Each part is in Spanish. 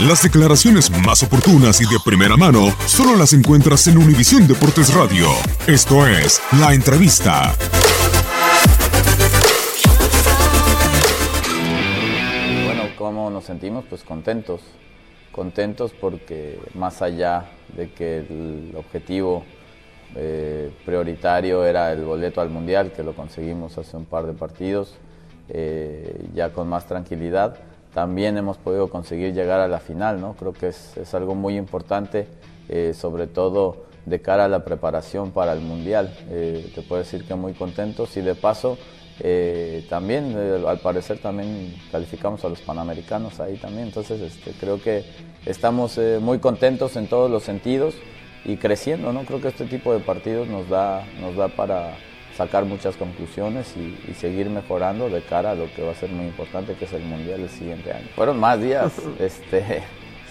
Las declaraciones más oportunas y de primera mano solo las encuentras en Univisión Deportes Radio. Esto es La Entrevista. Bueno, ¿cómo nos sentimos? Pues contentos. Contentos porque más allá de que el objetivo eh, prioritario era el boleto al Mundial, que lo conseguimos hace un par de partidos, eh, ya con más tranquilidad, también hemos podido conseguir llegar a la final, ¿no? Creo que es, es algo muy importante, eh, sobre todo de cara a la preparación para el Mundial. Eh, te puedo decir que muy contentos y de paso eh, también, al parecer también calificamos a los Panamericanos ahí también, entonces este, creo que estamos muy contentos en todos los sentidos y creciendo, ¿no? Creo que este tipo de partidos nos da, nos da para sacar muchas conclusiones y, y seguir mejorando de cara a lo que va a ser muy importante, que es el Mundial el siguiente año. Fueron más días, este,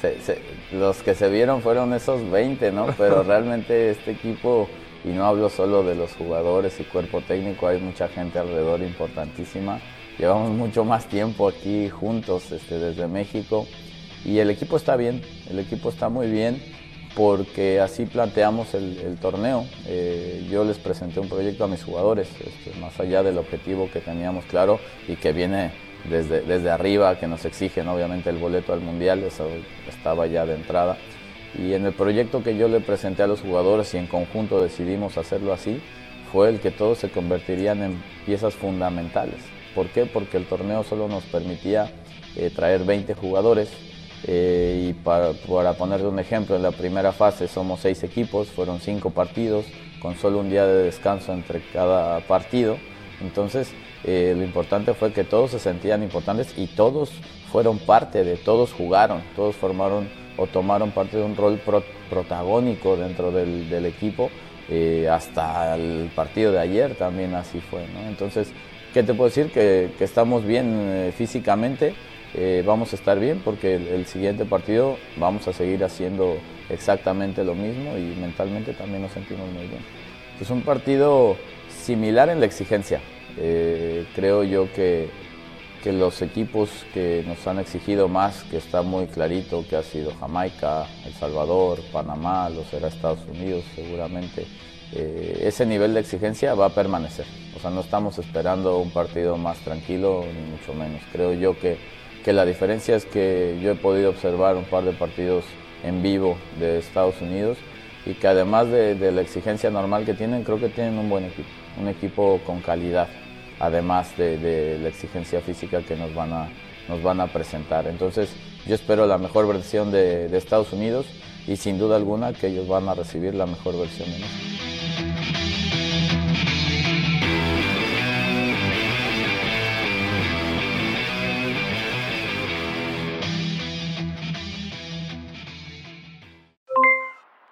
se- se- los que se vieron fueron esos 20, ¿no? Pero realmente este equipo, y no hablo solo de los jugadores y cuerpo técnico, hay mucha gente alrededor importantísima. Llevamos mucho más tiempo aquí juntos este, desde México y el equipo está bien, el equipo está muy bien porque así planteamos el, torneo. Eh, yo les presenté un proyecto a mis jugadores, este, más allá del objetivo que teníamos claro y que viene desde, desde arriba, que nos exigen obviamente el boleto al Mundial, eso estaba ya de entrada. Y en el proyecto que yo le presenté a los jugadores y en conjunto decidimos hacerlo así, fue el que todos se convertirían en piezas fundamentales. ¿Por qué? Porque el torneo solo nos permitía eh, traer 20 jugadores, eh, y para, para ponerle un ejemplo, en la primera fase somos seis equipos, fueron cinco partidos, con solo un día de descanso entre cada partido. Entonces, eh, lo importante fue que todos se sentían importantes y todos fueron parte de, todos jugaron, todos formaron o tomaron parte de un rol pro- protagónico dentro del, del equipo. eh, hasta el partido de ayer también así fue. ¿no? Entonces, ¿qué te puedo decir? Que, que estamos bien eh, físicamente, eh, vamos a estar bien porque el, siguiente partido vamos a seguir haciendo exactamente lo mismo y mentalmente también nos sentimos muy bien. Es un partido similar en la exigencia. Eh, creo yo que, que los equipos que nos han exigido más, que está muy clarito, que ha sido Jamaica, El Salvador, Panamá, lo será Estados Unidos seguramente, eh, ese nivel de exigencia va a permanecer. O sea, no estamos esperando un partido más tranquilo, ni mucho menos. Creo yo que, que la diferencia es que yo he podido observar un par de partidos en vivo de Estados Unidos y que además de, de la exigencia normal que tienen, creo que tienen un buen equipo, un equipo con calidad. además de, la exigencia física que nos van a, nos van a presentar. Entonces yo espero la mejor versión de, Estados Unidos y sin duda alguna que ellos van a recibir la mejor versión de nosotros.